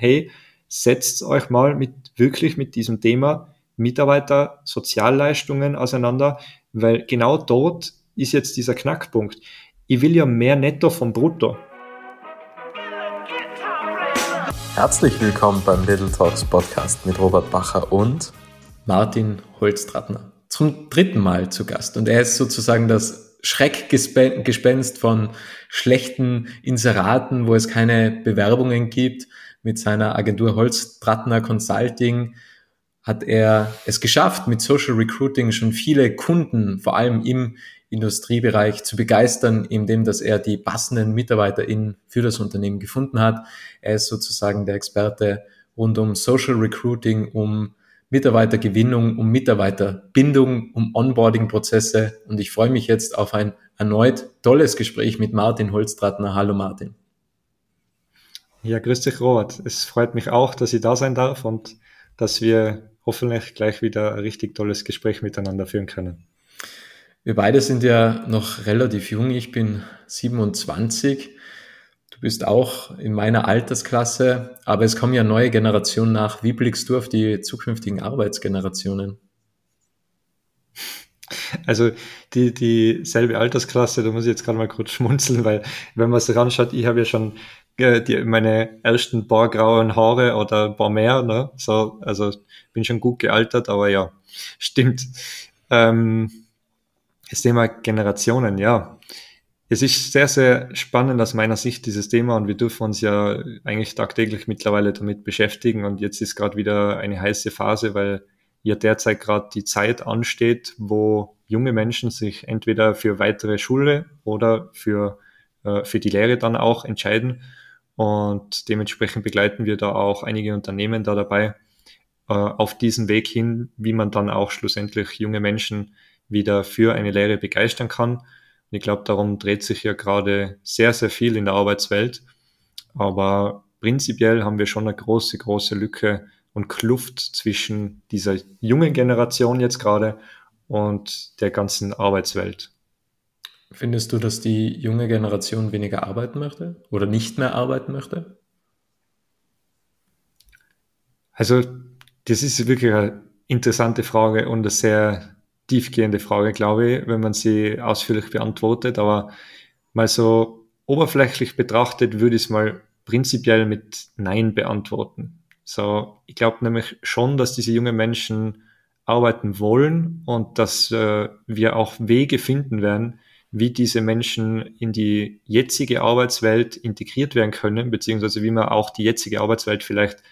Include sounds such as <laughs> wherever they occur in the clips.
hey, setzt euch mal mit wirklich mit diesem Thema Mitarbeiter Sozialleistungen auseinander, weil genau dort ist jetzt dieser Knackpunkt. Ich will ja mehr Netto vom Brutto. Herzlich willkommen beim Little Talks Podcast mit Robert Bacher und Martin Holztrattner. Zum dritten Mal zu Gast und er ist sozusagen das Schreckgespenst von schlechten Inseraten, wo es keine Bewerbungen gibt, mit seiner Agentur Holztrattner Consulting hat er es geschafft, mit Social Recruiting schon viele Kunden, vor allem im Industriebereich, zu begeistern, indem dass er die passenden MitarbeiterInnen für das Unternehmen gefunden hat. Er ist sozusagen der Experte rund um Social Recruiting, um Mitarbeitergewinnung, um Mitarbeiterbindung, um Onboarding-Prozesse. Und ich freue mich jetzt auf ein erneut tolles Gespräch mit Martin Holztrattner. Hallo Martin. Ja, grüß dich, Robert. Es freut mich auch, dass ich da sein darf und dass wir hoffentlich gleich wieder ein richtig tolles Gespräch miteinander führen können. Wir beide sind ja noch relativ jung. Ich bin 27. Du bist auch in meiner Altersklasse, aber es kommen ja neue Generationen nach. Wie blickst du auf die zukünftigen Arbeitsgenerationen? Also die dieselbe Altersklasse, da muss ich jetzt gerade mal kurz <laughs> schmunzeln, weil wenn man sich anschaut, ich habe ja schon die, meine ersten paar grauen Haare oder ein paar mehr, ne? So, also bin schon gut gealtert, aber ja, <laughs> stimmt. Ähm, das Thema Generationen, ja. Es ist sehr, sehr spannend aus meiner Sicht, dieses Thema, und wir dürfen uns ja eigentlich tagtäglich mittlerweile damit beschäftigen. Und jetzt ist gerade wieder eine heiße Phase, weil ja derzeit gerade die Zeit ansteht, wo junge Menschen sich entweder für weitere Schule oder für, äh, für die Lehre dann auch entscheiden. Und dementsprechend begleiten wir da auch einige Unternehmen da dabei äh, auf diesen Weg hin, wie man dann auch schlussendlich junge Menschen wieder für eine Lehre begeistern kann. Und ich glaube, darum dreht sich ja gerade sehr, sehr viel in der Arbeitswelt. Aber prinzipiell haben wir schon eine große, große Lücke und Kluft zwischen dieser jungen Generation jetzt gerade und der ganzen Arbeitswelt. Findest du, dass die junge Generation weniger arbeiten möchte oder nicht mehr arbeiten möchte? Also, das ist wirklich eine interessante Frage und eine sehr tiefgehende Frage, glaube ich, wenn man sie ausführlich beantwortet. Aber mal so oberflächlich betrachtet, würde ich es mal prinzipiell mit Nein beantworten. So, ich glaube nämlich schon, dass diese jungen Menschen arbeiten wollen und dass äh, wir auch Wege finden werden, wie diese Menschen in die jetzige Arbeitswelt integriert werden können, beziehungsweise wie man auch die jetzige Arbeitswelt vielleicht,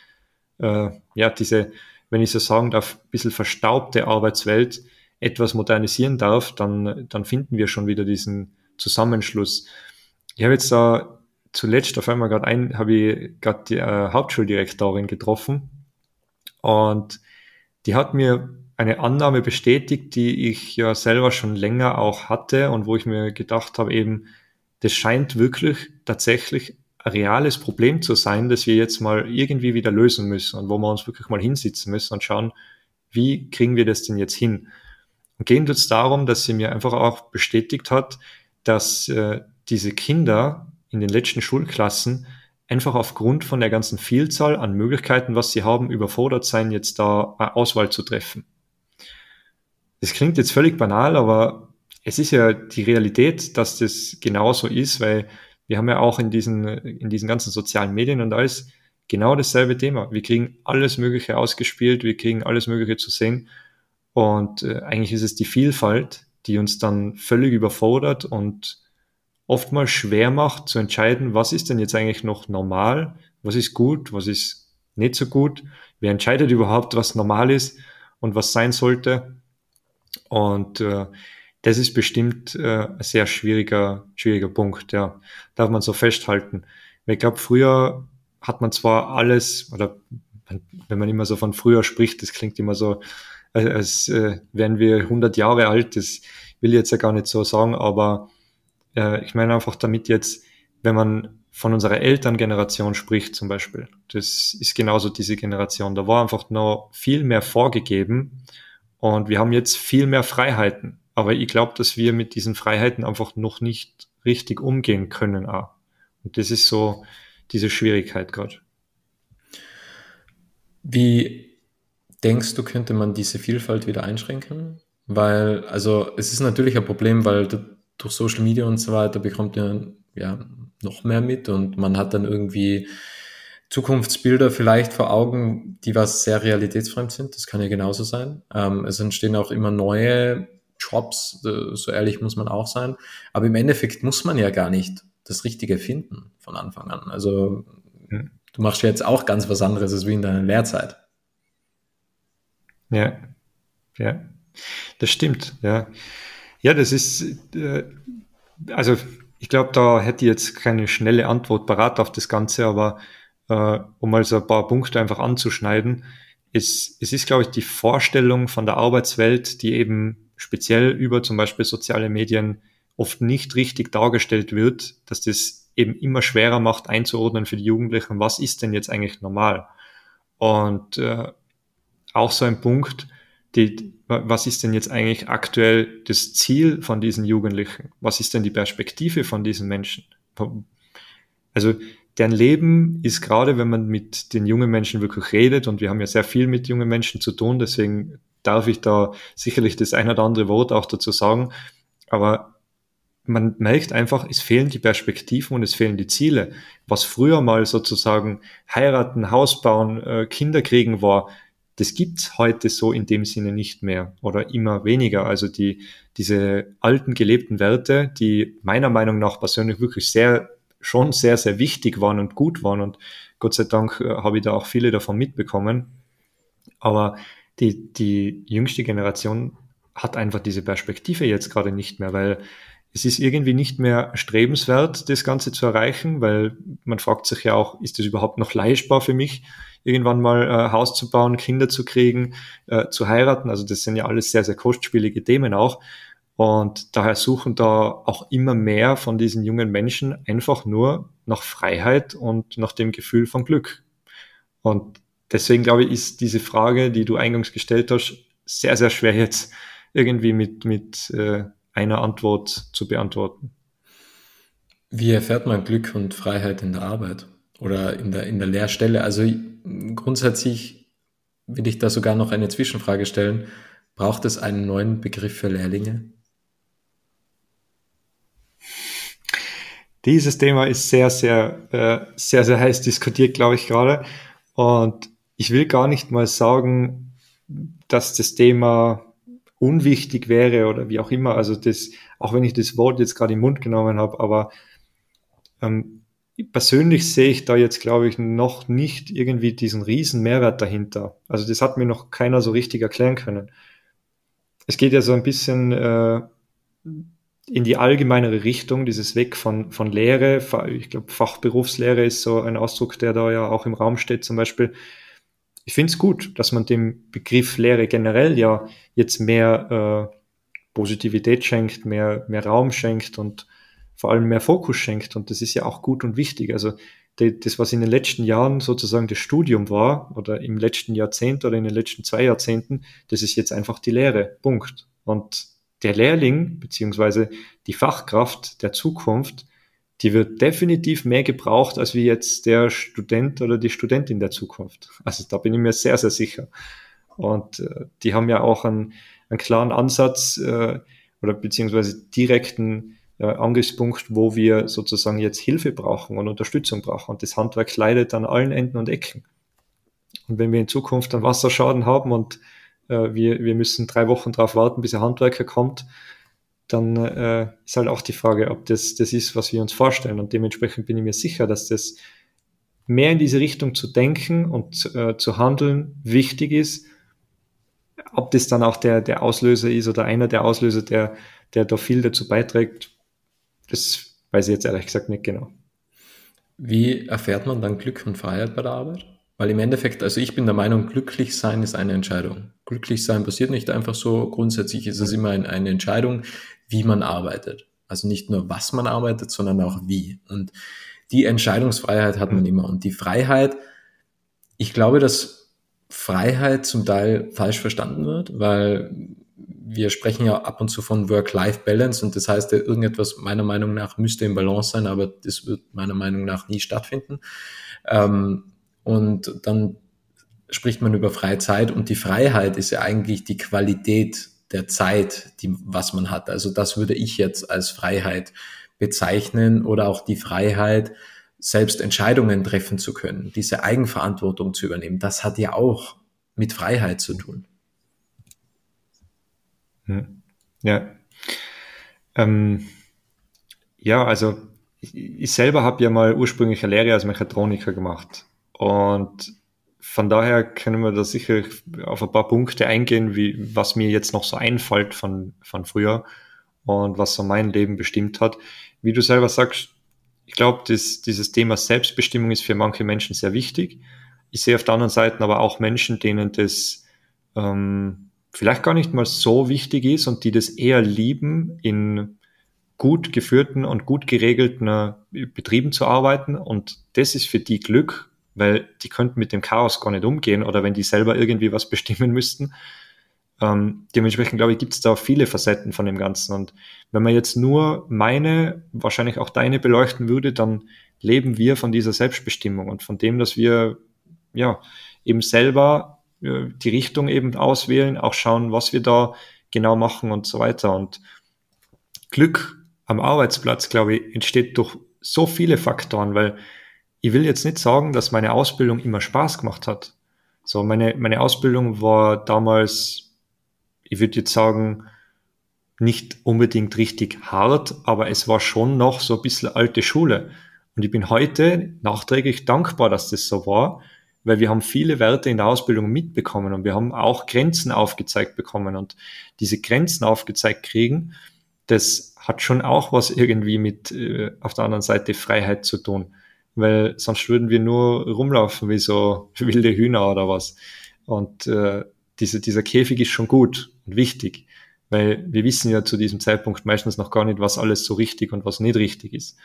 äh, ja, diese, wenn ich so sagen darf, ein bisschen verstaubte Arbeitswelt etwas modernisieren darf, dann, dann finden wir schon wieder diesen Zusammenschluss. Ich habe jetzt da zuletzt auf einmal gerade ein, habe ich gerade die äh, Hauptschuldirektorin getroffen und die hat mir eine Annahme bestätigt, die ich ja selber schon länger auch hatte und wo ich mir gedacht habe, eben, das scheint wirklich tatsächlich ein reales Problem zu sein, das wir jetzt mal irgendwie wieder lösen müssen und wo wir uns wirklich mal hinsitzen müssen und schauen, wie kriegen wir das denn jetzt hin? Und gehen tut es darum, dass sie mir einfach auch bestätigt hat, dass äh, diese Kinder in den letzten Schulklassen einfach aufgrund von der ganzen Vielzahl an Möglichkeiten, was sie haben, überfordert sein, jetzt da eine Auswahl zu treffen das klingt jetzt völlig banal, aber es ist ja die Realität, dass das genauso ist, weil wir haben ja auch in diesen, in diesen ganzen sozialen Medien und alles genau dasselbe Thema. Wir kriegen alles Mögliche ausgespielt, wir kriegen alles Mögliche zu sehen. Und äh, eigentlich ist es die Vielfalt, die uns dann völlig überfordert und oftmals schwer macht zu entscheiden, was ist denn jetzt eigentlich noch normal, was ist gut, was ist nicht so gut, wer entscheidet überhaupt, was normal ist und was sein sollte. Und äh, das ist bestimmt äh, ein sehr schwieriger, schwieriger Punkt, ja. Darf man so festhalten. Ich glaube, früher hat man zwar alles, oder wenn man immer so von früher spricht, das klingt immer so, als, als äh, wären wir 100 Jahre alt, das will ich jetzt ja gar nicht so sagen, aber äh, ich meine einfach damit jetzt, wenn man von unserer Elterngeneration spricht zum Beispiel, das ist genauso diese Generation, da war einfach noch viel mehr vorgegeben und wir haben jetzt viel mehr Freiheiten. Aber ich glaube, dass wir mit diesen Freiheiten einfach noch nicht richtig umgehen können. Auch. Und das ist so diese Schwierigkeit gerade. Wie denkst du, könnte man diese Vielfalt wieder einschränken? Weil, also es ist natürlich ein Problem, weil durch Social Media und so weiter bekommt man ja noch mehr mit und man hat dann irgendwie Zukunftsbilder vielleicht vor Augen, die was sehr realitätsfremd sind. Das kann ja genauso sein. Ähm, es entstehen auch immer neue Jobs, äh, so ehrlich muss man auch sein. Aber im Endeffekt muss man ja gar nicht das Richtige finden von Anfang an. Also du machst ja jetzt auch ganz was anderes als wie in deiner Lehrzeit. Ja, ja, das stimmt. Ja, ja, das ist, äh, also ich glaube, da hätte ich jetzt keine schnelle Antwort parat auf das Ganze, aber äh, um mal so ein paar Punkte einfach anzuschneiden, ist, es ist, glaube ich, die Vorstellung von der Arbeitswelt, die eben speziell über zum Beispiel soziale Medien oft nicht richtig dargestellt wird, dass das eben immer schwerer macht einzuordnen für die Jugendlichen, was ist denn jetzt eigentlich normal? Und äh, auch so ein Punkt, die, was ist denn jetzt eigentlich aktuell das Ziel von diesen Jugendlichen? Was ist denn die Perspektive von diesen Menschen? Also deren Leben ist gerade, wenn man mit den jungen Menschen wirklich redet, und wir haben ja sehr viel mit jungen Menschen zu tun, deswegen darf ich da sicherlich das ein oder andere Wort auch dazu sagen, aber man merkt einfach, es fehlen die Perspektiven und es fehlen die Ziele. Was früher mal sozusagen heiraten, Haus bauen, äh, Kinder kriegen war, das gibt's heute so in dem Sinne nicht mehr oder immer weniger. Also die, diese alten gelebten Werte, die meiner Meinung nach persönlich wirklich sehr, schon sehr, sehr wichtig waren und gut waren und Gott sei Dank äh, habe ich da auch viele davon mitbekommen. Aber die, die jüngste Generation hat einfach diese Perspektive jetzt gerade nicht mehr, weil es ist irgendwie nicht mehr strebenswert, das Ganze zu erreichen, weil man fragt sich ja auch, ist das überhaupt noch leistbar für mich? irgendwann mal äh, Haus zu bauen, Kinder zu kriegen, äh, zu heiraten. Also das sind ja alles sehr, sehr kostspielige Themen auch. Und daher suchen da auch immer mehr von diesen jungen Menschen einfach nur nach Freiheit und nach dem Gefühl von Glück. Und deswegen glaube ich, ist diese Frage, die du eingangs gestellt hast, sehr, sehr schwer jetzt irgendwie mit, mit äh, einer Antwort zu beantworten. Wie erfährt man Glück und Freiheit in der Arbeit oder in der, in der Lehrstelle? Also grundsätzlich will ich da sogar noch eine Zwischenfrage stellen. Braucht es einen neuen Begriff für Lehrlinge? Dieses Thema ist sehr, sehr, äh, sehr, sehr heiß diskutiert, glaube ich, gerade. Und ich will gar nicht mal sagen, dass das Thema unwichtig wäre oder wie auch immer. Also das, auch wenn ich das Wort jetzt gerade im Mund genommen habe, aber ähm, persönlich sehe ich da jetzt, glaube ich, noch nicht irgendwie diesen riesen Mehrwert dahinter. Also das hat mir noch keiner so richtig erklären können. Es geht ja so ein bisschen äh, in die allgemeinere Richtung, dieses Weg von, von Lehre. Ich glaube, Fachberufslehre ist so ein Ausdruck, der da ja auch im Raum steht zum Beispiel. Ich finde es gut, dass man dem Begriff Lehre generell ja jetzt mehr äh, Positivität schenkt, mehr, mehr Raum schenkt und vor allem mehr Fokus schenkt. Und das ist ja auch gut und wichtig. Also das, was in den letzten Jahren sozusagen das Studium war oder im letzten Jahrzehnt oder in den letzten zwei Jahrzehnten, das ist jetzt einfach die Lehre. Punkt. Und der Lehrling beziehungsweise die Fachkraft der Zukunft, die wird definitiv mehr gebraucht als wie jetzt der Student oder die Studentin der Zukunft. Also da bin ich mir sehr, sehr sicher. Und äh, die haben ja auch einen, einen klaren Ansatz äh, oder beziehungsweise direkten äh, Angriffspunkt, wo wir sozusagen jetzt Hilfe brauchen und Unterstützung brauchen. Und das Handwerk leidet an allen Enden und Ecken. Und wenn wir in Zukunft einen Wasserschaden haben und äh, wir, wir müssen drei Wochen darauf warten, bis ein Handwerker kommt, dann äh, ist halt auch die Frage, ob das das ist, was wir uns vorstellen. Und dementsprechend bin ich mir sicher, dass das mehr in diese Richtung zu denken und äh, zu handeln wichtig ist. Ob das dann auch der, der Auslöser ist oder einer der Auslöser, der, der da viel dazu beiträgt, das weiß ich jetzt ehrlich gesagt nicht genau. Wie erfährt man dann Glück und Freiheit bei der Arbeit? Weil im Endeffekt, also ich bin der Meinung, glücklich sein ist eine Entscheidung. Glücklich sein passiert nicht einfach so. Grundsätzlich ist es immer eine Entscheidung, wie man arbeitet. Also nicht nur was man arbeitet, sondern auch wie. Und die Entscheidungsfreiheit hat man immer. Und die Freiheit, ich glaube, dass Freiheit zum Teil falsch verstanden wird, weil wir sprechen ja ab und zu von Work-Life-Balance und das heißt, irgendetwas meiner Meinung nach müsste im Balance sein, aber das wird meiner Meinung nach nie stattfinden. Ähm, und dann spricht man über freie Zeit und die Freiheit ist ja eigentlich die Qualität der Zeit, die, was man hat. Also das würde ich jetzt als Freiheit bezeichnen oder auch die Freiheit, selbst Entscheidungen treffen zu können, diese Eigenverantwortung zu übernehmen. Das hat ja auch mit Freiheit zu tun. Hm. Ja. Ähm, ja, also ich, ich selber habe ja mal ursprünglich eine Lehre als Mechatroniker gemacht. Und von daher können wir da sicher auf ein paar Punkte eingehen, wie, was mir jetzt noch so einfällt von, von früher und was so mein Leben bestimmt hat. Wie du selber sagst, ich glaube, dieses Thema Selbstbestimmung ist für manche Menschen sehr wichtig. Ich sehe auf der anderen Seite aber auch Menschen, denen das ähm, vielleicht gar nicht mal so wichtig ist und die das eher lieben, in gut geführten und gut geregelten äh, Betrieben zu arbeiten. Und das ist für die Glück, weil die könnten mit dem Chaos gar nicht umgehen oder wenn die selber irgendwie was <laughs> bestimmen müssten. Ähm, dementsprechend glaube ich, gibt es da viele Facetten von dem Ganzen. Und wenn man jetzt nur meine, wahrscheinlich auch deine beleuchten würde, dann leben wir von dieser Selbstbestimmung und von dem, dass wir ja eben selber äh, die Richtung eben auswählen, auch schauen, was wir da genau machen und so weiter. Und Glück am Arbeitsplatz, glaube ich, entsteht durch so viele Faktoren, weil ich will jetzt nicht sagen, dass meine Ausbildung immer Spaß gemacht hat. So, meine, meine Ausbildung war damals, ich würde jetzt sagen, nicht unbedingt richtig hart, aber es war schon noch so ein bisschen alte Schule. Und ich bin heute nachträglich dankbar, dass das so war, weil wir haben viele Werte in der Ausbildung mitbekommen und wir haben auch Grenzen aufgezeigt bekommen und diese Grenzen aufgezeigt kriegen, das hat schon auch was irgendwie mit äh, auf der anderen Seite Freiheit zu tun, weil sonst würden wir nur rumlaufen wie so <laughs> wilde Hühner oder was. Und äh, diese, dieser Käfig ist schon gut und wichtig, weil wir wissen ja zu diesem Zeitpunkt meistens noch gar nicht, was alles so richtig und was nicht richtig ist.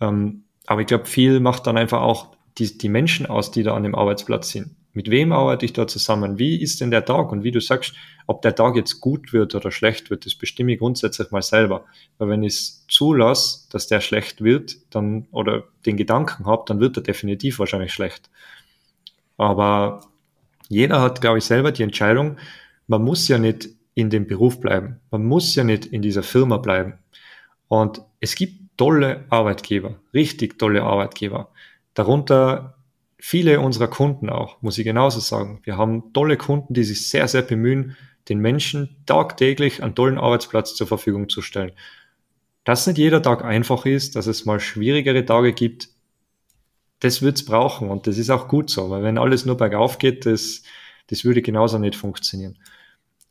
Ähm, aber ich glaube, viel macht dann einfach auch die, die Menschen aus, die da an dem Arbeitsplatz sind. Mit wem arbeite ich da zusammen? Wie ist denn der Tag? Und wie du sagst, ob der Tag jetzt gut wird oder schlecht wird, das bestimme ich grundsätzlich mal selber. Weil wenn ich es zulasse, dass der schlecht wird, dann, oder den Gedanken habe, dann wird er definitiv wahrscheinlich schlecht. Aber jeder hat, glaube ich, selber die Entscheidung, man muss ja nicht in dem Beruf bleiben. Man muss ja nicht in dieser Firma bleiben. Und es gibt tolle Arbeitgeber, richtig tolle Arbeitgeber. Darunter viele unserer Kunden auch, muss ich genauso sagen. Wir haben tolle Kunden, die sich sehr, sehr bemühen, den Menschen tagtäglich einen tollen Arbeitsplatz zur Verfügung zu stellen. Dass nicht jeder Tag einfach ist, dass es mal schwierigere Tage gibt, das wird's brauchen und das ist auch gut so, weil wenn alles nur bergauf geht, das, das würde genauso nicht funktionieren.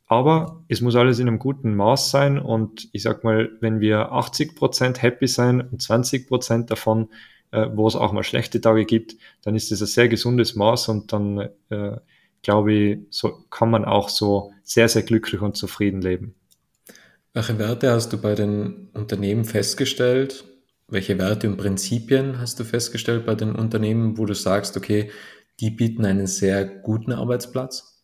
Aber es muss alles in einem guten Maß sein und ich sag mal, wenn wir 80 Prozent happy sein und 20 Prozent davon äh, wo es auch mal schlechte Tage gibt, dann ist das ein sehr gesundes Maß und dann äh, glaube ich, so kann man auch so sehr, sehr glücklich und zufrieden leben. Welche Werte hast du bei den Unternehmen festgestellt? Welche Werte und Prinzipien hast du festgestellt bei den Unternehmen, wo du sagst, okay, die bieten einen sehr guten Arbeitsplatz?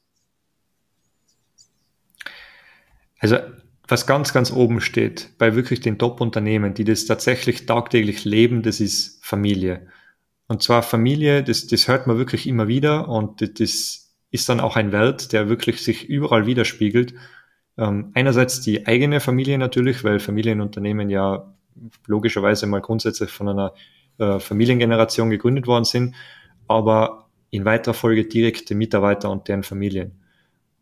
Also was ganz, ganz oben steht bei wirklich den Top-Unternehmen, die das tatsächlich tagtäglich leben, das ist Familie. Und zwar Familie, das, das hört man wirklich immer wieder und das ist dann auch ein Wert, der wirklich sich überall widerspiegelt. Ähm, einerseits die eigene Familie natürlich, weil Familienunternehmen ja logischerweise mal grundsätzlich von einer äh, Familiengeneration gegründet worden sind, aber in weiterer Folge direkte Mitarbeiter und deren Familien.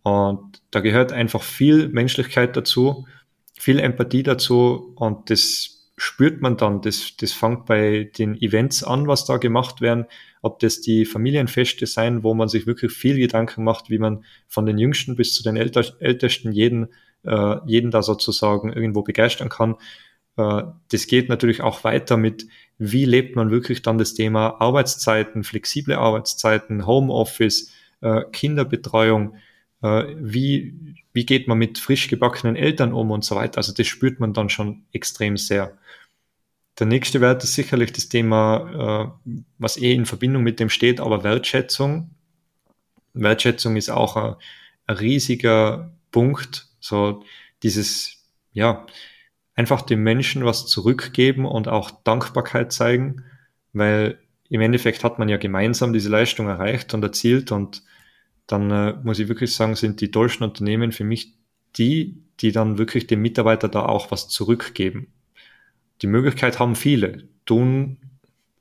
Und da gehört einfach viel Menschlichkeit dazu, viel Empathie dazu und das spürt man dann. Das, das fängt bei den Events an, was da gemacht werden, ob das die Familienfeste sein, wo man sich wirklich viel Gedanken macht, wie man von den Jüngsten bis zu den Älter, Ältesten jeden, äh, jeden da sozusagen irgendwo begeistern kann. Äh, das geht natürlich auch weiter mit, wie lebt man wirklich dann das Thema Arbeitszeiten, flexible Arbeitszeiten, Homeoffice, äh, Kinderbetreuung, wie, wie geht man mit frisch gebackenen Eltern um und so weiter. Also das spürt man dann schon extrem sehr. Der nächste Wert ist sicherlich das Thema, äh, was eh in Verbindung mit dem steht, aber Wertschätzung. Wertschätzung ist auch ein, ein riesiger Punkt. So dieses, ja, einfach dem Menschen was zurückgeben und auch Dankbarkeit zeigen, weil im Endeffekt hat man ja gemeinsam diese Leistung erreicht und erzielt und dann äh, muss ich wirklich sagen, sind die deutschen Unternehmen für mich die, die dann wirklich dem Mitarbeiter da auch was zurückgeben. Die Möglichkeit haben viele, tun,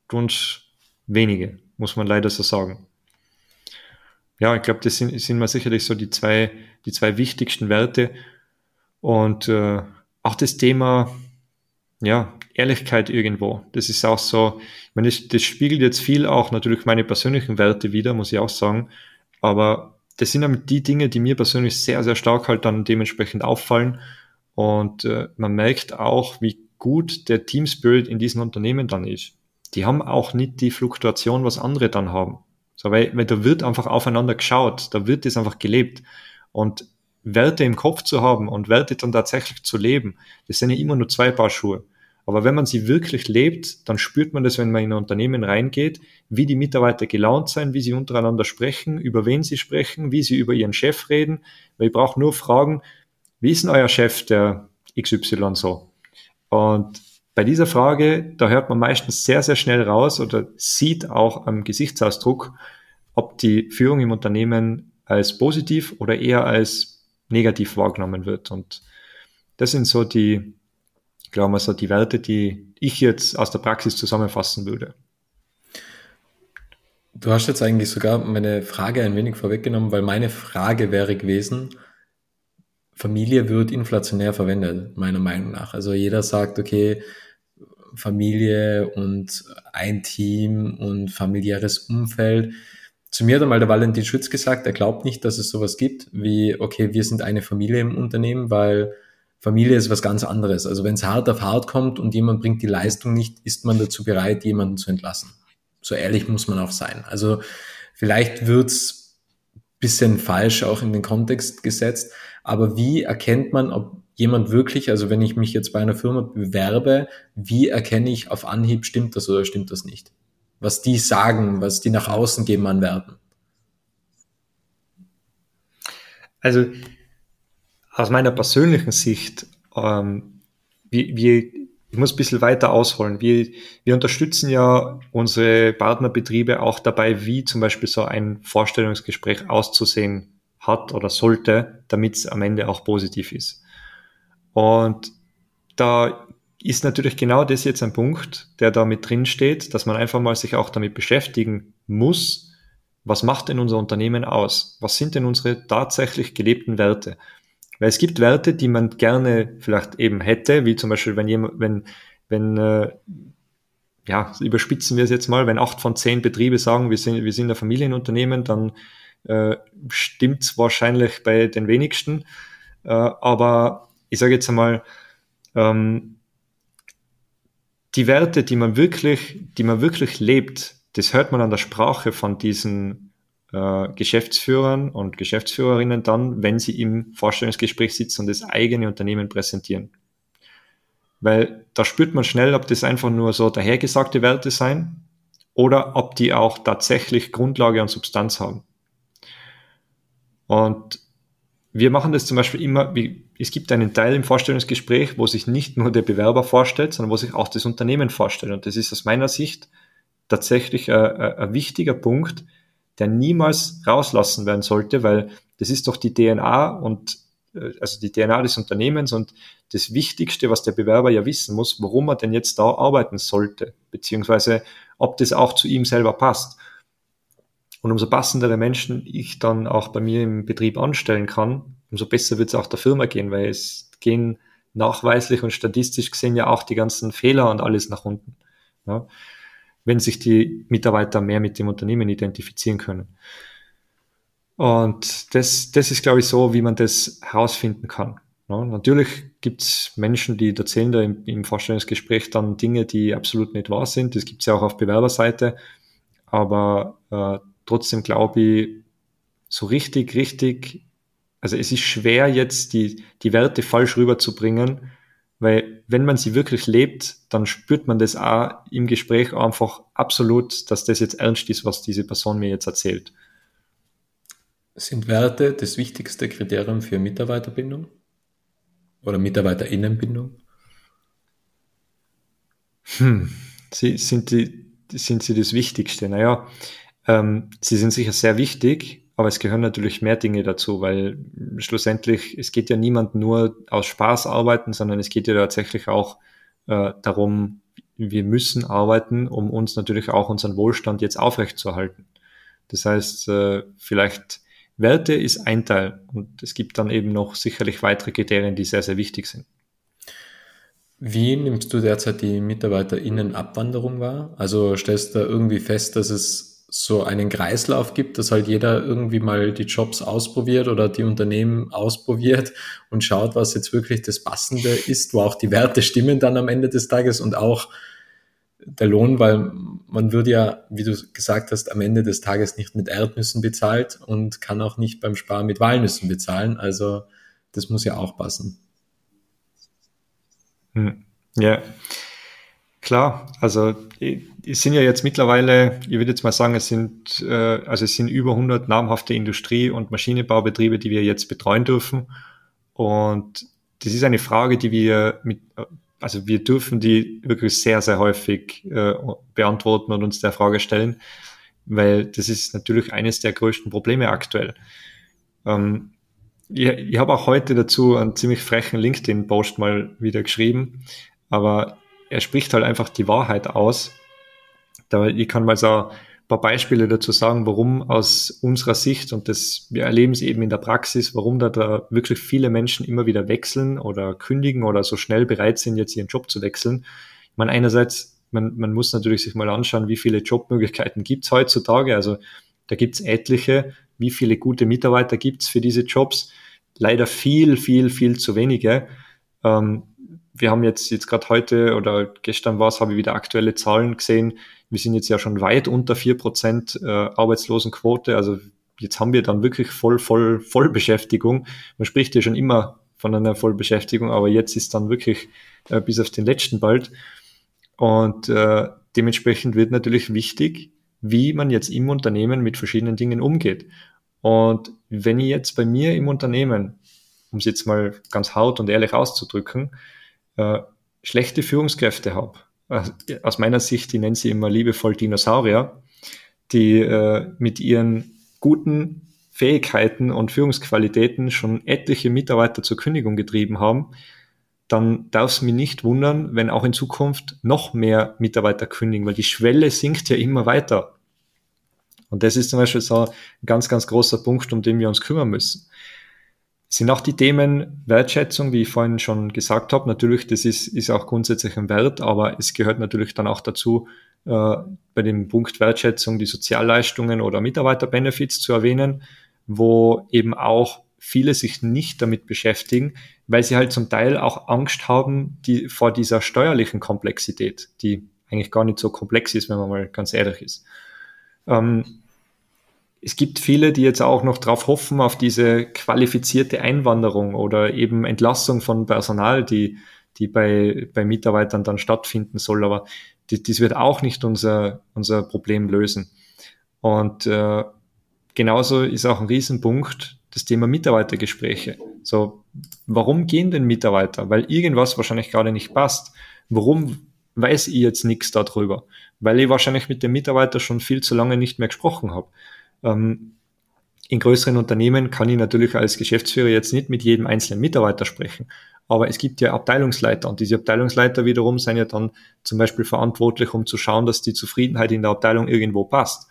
tun wenige, muss man leider so sagen. Ja, ich glaube, das sind, sind mal sicherlich so die zwei, die zwei wichtigsten Werte. Und äh, auch das Thema, ja, Ehrlichkeit irgendwo. Das ist auch so, ich meine, das, das spiegelt jetzt viel auch natürlich meine persönlichen Werte wieder, muss ich auch sagen. Aber das sind dann die Dinge, die mir persönlich sehr, sehr stark halt dann dementsprechend auffallen. Und äh, man merkt auch, wie gut der Team Spirit in diesen Unternehmen dann ist. Die haben auch nicht die Fluktuation, was andere dann haben. So, weil, weil da wird einfach aufeinander geschaut, da wird das einfach gelebt. Und Werte im Kopf zu haben und Werte dann tatsächlich zu leben, das sind ja immer nur zwei Paar Schuhe. Aber wenn man sie wirklich lebt, dann spürt man das, wenn man in ein Unternehmen reingeht, wie die Mitarbeiter gelaunt sein, wie sie untereinander sprechen, über wen sie sprechen, wie sie über ihren Chef reden. Weil ich brauche nur fragen, wie ist denn euer Chef, der XY so? Und bei dieser Frage, da hört man meistens sehr, sehr schnell raus oder sieht auch am Gesichtsausdruck, ob die Führung im Unternehmen als positiv oder eher als negativ wahrgenommen wird. Und das sind so die, glaube ich, so die Werte, die ich jetzt aus der Praxis zusammenfassen würde. Du hast jetzt eigentlich sogar meine Frage ein wenig vorweggenommen, weil meine Frage wäre gewesen, Familie wird inflationär verwendet, meiner Meinung nach. Also jeder sagt, okay, Familie und ein Team und familiäres Umfeld. Zu mir hat einmal der Valentin Schütz gesagt, er glaubt nicht, dass es sowas gibt wie, okay, wir sind eine Familie im Unternehmen, weil Familie ist was ganz anderes. Also wenn es hart auf hart kommt und jemand bringt die Leistung nicht, ist man dazu bereit, jemanden zu entlassen. So ehrlich muss man auch sein. Also vielleicht wird's bisschen falsch auch in den Kontext gesetzt, aber wie erkennt man, ob jemand wirklich, also wenn ich mich jetzt bei einer Firma bewerbe, wie erkenne ich auf Anhieb, stimmt das oder stimmt das nicht? Was die sagen, was die nach außen geben an Werten. Also aus meiner persönlichen Sicht, ähm, wir, wir, ich muss ein bisschen weiter ausholen. Wir, wir unterstützen ja unsere Partnerbetriebe auch dabei, wie zum Beispiel so ein Vorstellungsgespräch auszusehen hat oder sollte, damit es am Ende auch positiv ist. Und da ist natürlich genau das jetzt ein Punkt, der da mit drin steht, dass man einfach mal sich auch damit beschäftigen muss, was macht denn unser Unternehmen aus? Was sind denn unsere tatsächlich gelebten Werte? Weil es gibt Werte, die man gerne vielleicht eben hätte, wie zum Beispiel, wenn jemand, wenn, wenn, äh, ja, überspitzen wir es jetzt mal, wenn acht von zehn Betriebe sagen, wir sind, wir sind ein Familienunternehmen, dann äh, stimmt es wahrscheinlich bei den wenigsten. Äh, aber ich sage jetzt einmal, ähm, die Werte, die man wirklich, die man wirklich lebt, das hört man an der Sprache von diesen äh, Geschäftsführern und Geschäftsführerinnen dann, wenn sie im Vorstellungsgespräch sitzen und das eigene Unternehmen präsentieren. Weil da spürt man schnell, ob das einfach nur so dahergesagte Werte sein oder ob die auch tatsächlich Grundlage und Substanz haben. Und wir machen das zum Beispiel immer, wie, es gibt einen Teil im Vorstellungsgespräch, wo sich nicht nur der Bewerber vorstellt, sondern wo sich auch das Unternehmen vorstellt. Und das ist aus meiner Sicht tatsächlich ein, ein wichtiger Punkt, der niemals rauslassen werden sollte, weil das ist doch die DNA und äh, also die DNA des Unternehmens und das Wichtigste, was der Bewerber ja wissen muss, warum er denn jetzt da arbeiten sollte, beziehungsweise ob das auch zu ihm selber passt. Und umso passendere Menschen ich dann auch bei mir im Betrieb anstellen kann, umso besser wird es auch der Firma gehen, weil es gehen nachweislich und statistisch gesehen ja auch die ganzen Fehler und alles nach unten. Ja wenn sich die Mitarbeiter mehr mit dem Unternehmen identifizieren können. Und das, das ist, glaube ich, so, wie man das herausfinden kann. Ja, natürlich gibt es Menschen, die erzählen da im, im, Vorstellungsgespräch dann Dinge, die absolut nicht wahr sind. Das gibt es ja auch auf Bewerberseite. Aber äh, trotzdem glaube ich, so richtig, richtig, also es ist schwer jetzt die, die Werte falsch rüberzubringen, weil wenn man sie wirklich lebt, dann spürt man das auch im Gespräch einfach absolut, dass das jetzt ernst ist, was diese Person mir jetzt erzählt. Sind Werte das wichtigste Kriterium für Mitarbeiterbindung oder Mitarbeiterinnenbindung? Hm. Sie, sind, die, sind sie das Wichtigste? Naja, ähm, sie sind sicher sehr wichtig, aber es gehören natürlich mehr Dinge dazu, weil schlussendlich, es geht ja niemand nur aus Spaß arbeiten, sondern es geht ja tatsächlich auch äh, darum, wir müssen arbeiten, um uns natürlich auch unseren Wohlstand jetzt aufrechtzuerhalten. Das heißt, äh, vielleicht Werte ist ein Teil und es gibt dann eben noch sicherlich weitere Kriterien, die sehr, sehr wichtig sind. Wie nimmst du derzeit die MitarbeiterInnen-Abwanderung wahr? Also stellst du da irgendwie fest, dass es so einen Kreislauf gibt, dass halt jeder irgendwie mal die Jobs ausprobiert oder die Unternehmen ausprobiert und schaut, was jetzt wirklich das Passende ist, wo auch die Werte stimmen dann am Ende des Tages und auch der Lohn, weil man wird ja, wie du gesagt hast, am Ende des Tages nicht mit Erdnüssen bezahlt und kann auch nicht beim Sparen mit Walnüssen bezahlen. Also das muss ja auch passen. Hm. Ja, klar. Also es sind ja jetzt mittlerweile, ich würde jetzt mal sagen, es sind äh, also es sind über 100 namhafte Industrie- und Maschinenbaubetriebe, die wir jetzt betreuen dürfen. Und das ist eine Frage, die wir mit also wir dürfen die wirklich sehr, sehr häufig äh, beantworten und uns der Frage stellen, weil das ist natürlich eines der größten Probleme aktuell. Ähm, ich, ich habe auch heute dazu einen ziemlich frechen LinkedIn-Post mal wieder geschrieben, aber er spricht halt einfach die Wahrheit aus. Da, ich kann mal so paar Beispiele dazu sagen, warum aus unserer Sicht, und das, wir erleben es eben in der Praxis, warum da, da wirklich viele Menschen immer wieder wechseln oder kündigen oder so schnell bereit sind, jetzt ihren Job zu wechseln. Ich meine, einerseits, man, man muss natürlich sich mal anschauen, wie viele Jobmöglichkeiten gibt's heutzutage. Also da gibt's etliche. Wie viele gute Mitarbeiter gibt's für diese Jobs? Leider viel, viel, viel zu wenige. Ähm, wir haben jetzt, jetzt gerade heute oder gestern war es, habe ich wieder aktuelle Zahlen gesehen wir sind jetzt ja schon weit unter vier Prozent äh, Arbeitslosenquote. Also jetzt haben wir dann wirklich voll, voll, Vollbeschäftigung. Man spricht ja schon immer von einer Vollbeschäftigung, aber jetzt ist dann wirklich äh, bis auf den letzten bald. Und äh, dementsprechend wird natürlich wichtig, wie man jetzt im Unternehmen mit verschiedenen Dingen umgeht. Und wenn ich jetzt bei mir im Unternehmen, um es jetzt mal ganz haut und ehrlich auszudrücken, äh, schlechte Führungskräfte habe, aus meiner Sicht, die nennen sie immer liebevoll Dinosaurier, die äh, mit ihren guten Fähigkeiten und Führungsqualitäten schon etliche Mitarbeiter zur Kündigung getrieben haben, dann darf es mich nicht wundern, wenn auch in Zukunft noch mehr Mitarbeiter kündigen, weil die Schwelle sinkt ja immer weiter. Und das ist zum Beispiel so ein ganz, ganz großer Punkt, um den wir uns kümmern müssen sind auch die Themen Wertschätzung, wie ich vorhin schon gesagt habe. Natürlich, das ist, ist auch grundsätzlich ein Wert, aber es gehört natürlich dann auch dazu, äh, bei dem Punkt Wertschätzung die Sozialleistungen oder Mitarbeiterbenefits zu erwähnen, wo eben auch viele sich nicht damit beschäftigen, weil sie halt zum Teil auch Angst haben die, vor dieser steuerlichen Komplexität, die eigentlich gar nicht so komplex ist, wenn man mal ganz ehrlich ist. Ähm, es gibt viele, die jetzt auch noch darauf hoffen, auf diese qualifizierte Einwanderung oder eben Entlassung von Personal, die, die bei, bei Mitarbeitern dann stattfinden soll. Aber die, das wird auch nicht unser, unser Problem lösen. Und äh, genauso ist auch ein Riesenpunkt das Thema Mitarbeitergespräche. So, warum gehen denn Mitarbeiter? Weil irgendwas wahrscheinlich gerade nicht passt. Warum weiß ich jetzt nichts darüber? Weil ich wahrscheinlich mit dem Mitarbeiter schon viel zu lange nicht mehr gesprochen habe. Ähm, in größeren Unternehmen kann ich natürlich als Geschäftsführer jetzt nicht mit jedem einzelnen Mitarbeiter sprechen. Aber es gibt ja Abteilungsleiter und diese Abteilungsleiter wiederum sind ja dann zum Beispiel verantwortlich, um zu schauen, dass die Zufriedenheit in der Abteilung irgendwo passt.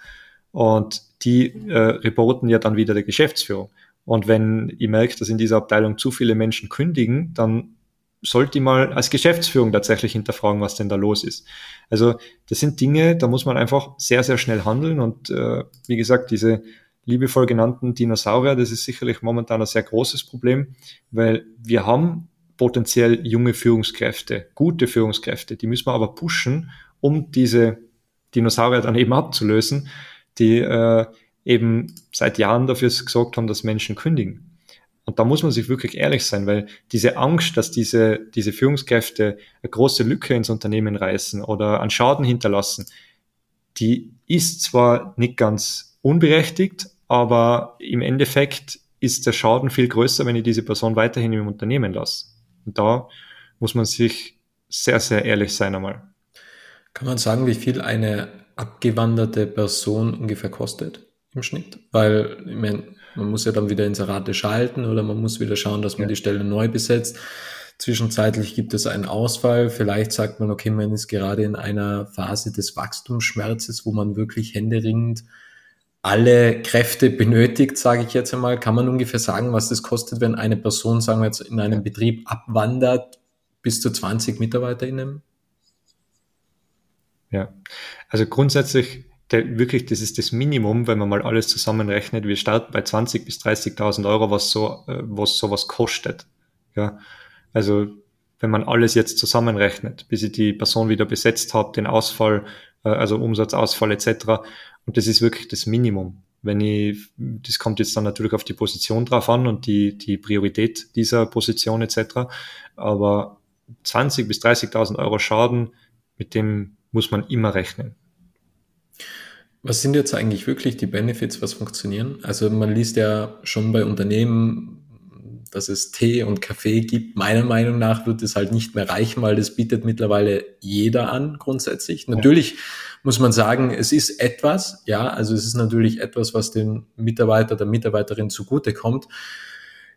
Und die äh, reporten ja dann wieder der Geschäftsführung. Und wenn ich merke, dass in dieser Abteilung zu viele Menschen kündigen, dann sollte ich mal als Geschäftsführung tatsächlich hinterfragen, was denn da los ist. Also das sind Dinge, da muss man einfach sehr, sehr schnell handeln und äh, wie gesagt, diese liebevoll genannten Dinosaurier, das ist sicherlich momentan ein sehr großes Problem, weil wir haben potenziell junge Führungskräfte, gute Führungskräfte, die müssen wir aber pushen, um diese Dinosaurier dann eben abzulösen, die äh, eben seit Jahren dafür gesorgt haben, dass Menschen kündigen. Und da muss man sich wirklich ehrlich sein, weil diese Angst, dass diese, diese Führungskräfte eine große Lücke ins Unternehmen reißen oder einen Schaden hinterlassen, die ist zwar nicht ganz unberechtigt, aber im Endeffekt ist der Schaden viel größer, wenn ich diese Person weiterhin im Unternehmen lasse. Und da muss man sich sehr, sehr ehrlich sein einmal. Kann man sagen, wie viel eine abgewanderte Person ungefähr kostet? im Schnitt? Weil, ich meine, man muss ja dann wieder Inserate schalten oder man muss wieder schauen, dass man ja. die Stelle neu besetzt. Zwischenzeitlich gibt es einen Ausfall. Vielleicht sagt man, okay, man ist gerade in einer Phase des Wachstumsschmerzes, wo man wirklich händeringend alle Kräfte benötigt, sage ich jetzt einmal. Kann man ungefähr sagen, was das kostet, wenn eine Person, sagen wir jetzt, in einem Betrieb abwandert bis zu 20 MitarbeiterInnen? Ja, also grundsätzlich der, wirklich, das ist das Minimum, wenn man mal alles zusammenrechnet. Wir starten bei 20 bis 30.000 Euro, was so, äh, was sowas kostet. Ja, also wenn man alles jetzt zusammenrechnet, bis ich die Person wieder besetzt habe, den Ausfall, äh, also Umsatzausfall etc. Und das ist wirklich das Minimum. Wenn ich, das kommt jetzt dann natürlich auf die Position drauf an und die, die Priorität dieser Position etc. Aber 20 bis 30.000 Euro Schaden, mit dem muss man immer rechnen. Was sind jetzt eigentlich wirklich die Benefits, was funktionieren? Also man liest ja schon bei Unternehmen, dass es Tee und Kaffee gibt. Meiner Meinung nach wird es halt nicht mehr reichen, weil das bietet mittlerweile jeder an grundsätzlich. Natürlich muss man sagen, es ist etwas, ja, also es ist natürlich etwas, was dem Mitarbeiter, der Mitarbeiterin zugutekommt.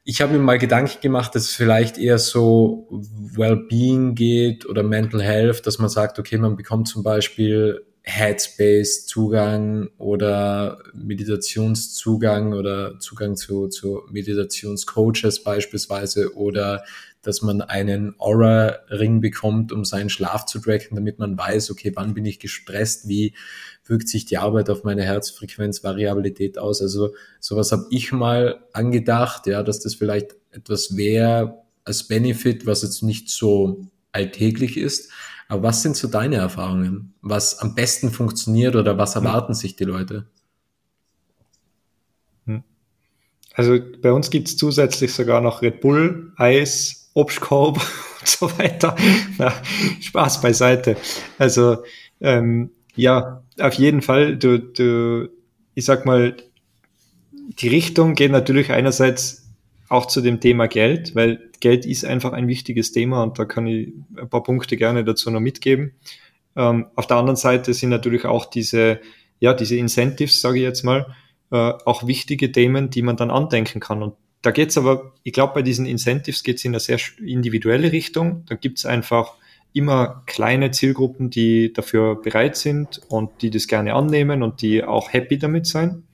Ich habe mir mal Gedanken gemacht, dass es vielleicht eher so Wellbeing geht oder Mental Health, dass man sagt, okay, man bekommt zum Beispiel Headspace-Zugang oder Meditationszugang oder Zugang zu, zu Meditationscoaches beispielsweise oder dass man einen Aura-Ring bekommt, um seinen Schlaf zu tracken, damit man weiß, okay, wann bin ich gestresst, wie wirkt sich die Arbeit auf meine Herzfrequenzvariabilität aus. Also sowas habe ich mal angedacht, ja, dass das vielleicht etwas wäre als Benefit, was jetzt nicht so alltäglich ist, aber was sind so deine Erfahrungen? Was am besten funktioniert oder was erwarten sich die Leute? Hm. Also bei uns gibt es zusätzlich sogar noch Red Bull, Eis, Obstkorb <laughs> und so weiter. Na, Spaß beiseite. Also ähm, ja, auf jeden Fall, du, du, ich sag mal, die Richtung geht natürlich einerseits auch zu dem Thema Geld, weil Geld ist einfach ein wichtiges Thema und da kann ich ein paar Punkte gerne dazu noch mitgeben. Ähm, auf der anderen Seite sind natürlich auch diese, ja, diese Incentives, sage ich jetzt mal, äh, auch wichtige Themen, die man dann andenken kann. Und da geht's aber, ich glaube, bei diesen Incentives geht's in eine sehr individuelle Richtung. Da gibt's einfach immer kleine Zielgruppen, die dafür bereit sind und die das gerne annehmen und die auch happy damit sein.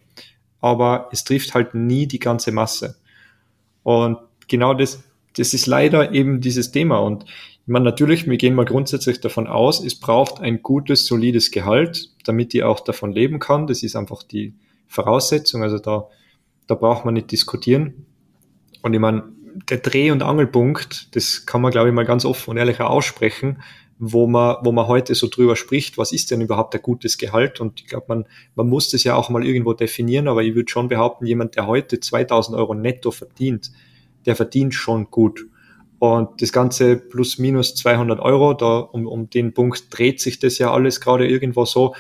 Aber es trifft halt nie die ganze Masse. Und genau das, das ist leider eben dieses Thema. Und ich meine, natürlich, wir gehen mal grundsätzlich davon aus, es braucht ein gutes, solides Gehalt, damit die auch davon leben kann. Das ist einfach die Voraussetzung. Also da, da braucht man nicht diskutieren. Und ich meine, der Dreh- und Angelpunkt, das kann man, glaube ich, mal ganz offen und ehrlich aussprechen, wo man, wo man heute so drüber spricht, was ist denn überhaupt ein gutes Gehalt? Und ich glaube, man, man muss das ja auch mal irgendwo definieren, aber ich würde schon behaupten, jemand, der heute 2000 Euro netto verdient, der verdient schon gut. Und das Ganze plus minus 200 Euro, da um, um den Punkt dreht sich das ja alles gerade irgendwo so,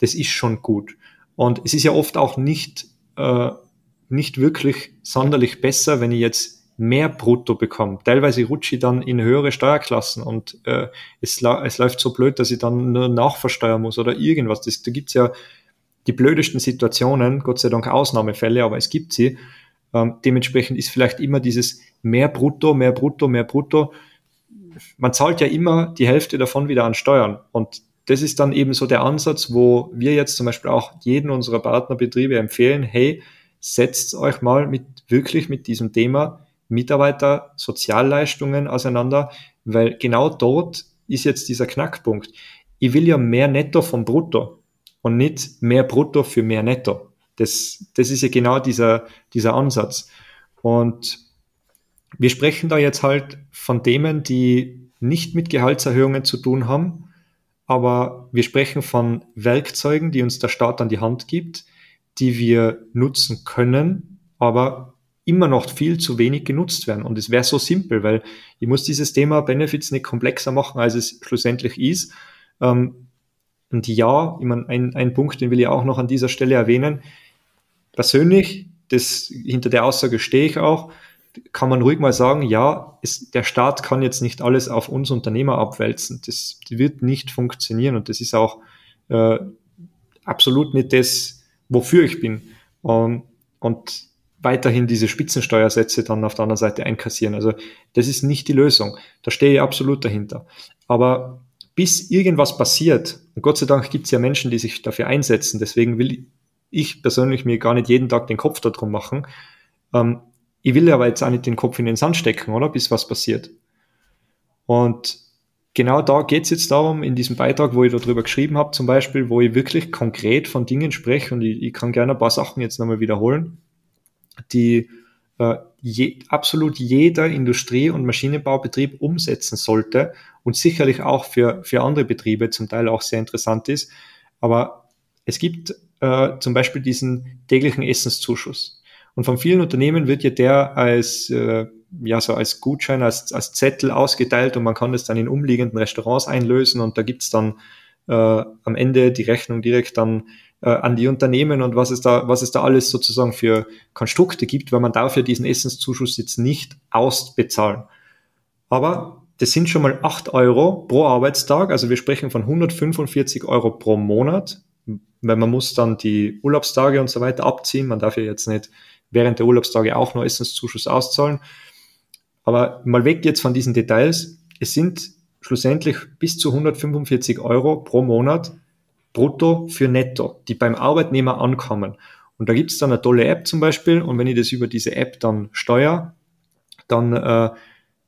das ist schon gut. Und es ist ja oft auch nicht, äh, nicht wirklich sonderlich besser, wenn ich jetzt mehr brutto bekomme. Teilweise rutsche ich dann in höhere Steuerklassen und äh, es, es läuft so blöd, dass ich dann nur nachversteuern muss oder irgendwas. Das, da gibt's ja die blödesten Situationen, Gott sei Dank Ausnahmefälle, aber es gibt sie. Ähm, dementsprechend ist vielleicht immer dieses mehr brutto, mehr brutto, mehr brutto. Man zahlt ja immer die Hälfte davon wieder an Steuern. Und das ist dann eben so der Ansatz, wo wir jetzt zum Beispiel auch jeden unserer Partnerbetriebe empfehlen, hey, setzt euch mal mit, wirklich mit diesem Thema Mitarbeiter Sozialleistungen auseinander, weil genau dort ist jetzt dieser Knackpunkt. Ich will ja mehr Netto vom Brutto und nicht mehr Brutto für mehr Netto. Das, das ist ja genau dieser, dieser Ansatz. Und wir sprechen da jetzt halt von Themen, die nicht mit Gehaltserhöhungen zu tun haben, aber wir sprechen von Werkzeugen, die uns der Staat an die Hand gibt, die wir nutzen können, aber immer noch viel zu wenig genutzt werden. Und es wäre so simpel, weil ich muss dieses Thema Benefits nicht komplexer machen, als es schlussendlich ist. Ähm, und ja, ich meine, ein, ein Punkt, den will ich auch noch an dieser Stelle erwähnen persönlich, das, hinter der Aussage stehe ich auch, kann man ruhig mal sagen, ja, es, der Staat kann jetzt nicht alles auf uns Unternehmer abwälzen. Das, wird nicht funktionieren und das ist auch äh, absolut nicht das, wofür ich bin. Und, und weiterhin diese Spitzensteuersätze dann auf der anderen Seite einkassieren. Also das ist nicht die Lösung. Da stehe ich absolut dahinter. Aber bis irgendwas passiert, und Gott sei Dank gibt es ja Menschen, die sich dafür einsetzen, deswegen will ich persönlich mir gar nicht jeden Tag den Kopf darum machen. Ähm, ich will aber jetzt auch nicht den Kopf in den Sand stecken, oder? Bis was passiert. Und genau da geht es jetzt darum, in diesem Beitrag, wo ich darüber geschrieben habe, zum Beispiel, wo ich wirklich konkret von Dingen spreche und ich, ich kann gerne ein paar Sachen jetzt nochmal wiederholen, die äh, je, absolut jeder Industrie- und Maschinenbaubetrieb umsetzen sollte und sicherlich auch für, für andere Betriebe zum Teil auch sehr interessant ist. Aber es gibt äh, zum Beispiel diesen täglichen Essenszuschuss. Und von vielen Unternehmen wird ja der als, äh, ja, so als Gutschein, als, als Zettel ausgeteilt und man kann das dann in umliegenden Restaurants einlösen und da gibt's dann äh, am Ende die Rechnung direkt dann äh, an die Unternehmen und was es da, was es da alles sozusagen für Konstrukte gibt, weil man darf ja diesen Essenszuschuss jetzt nicht ausbezahlen. Aber das sind schon mal acht Euro pro Arbeitstag, also wir sprechen von 145 Euro pro Monat, weil man muss dann die Urlaubstage und so weiter abziehen. Man darf ja jetzt nicht während der Urlaubstage auch nur Essenszuschuss auszahlen. Aber mal weg jetzt von diesen Details. Es sind schlussendlich bis zu 145 Euro pro Monat brutto für netto, die beim Arbeitnehmer ankommen. Und da gibt es dann eine tolle App zum Beispiel. Und wenn ich das über diese App dann steuere, dann äh,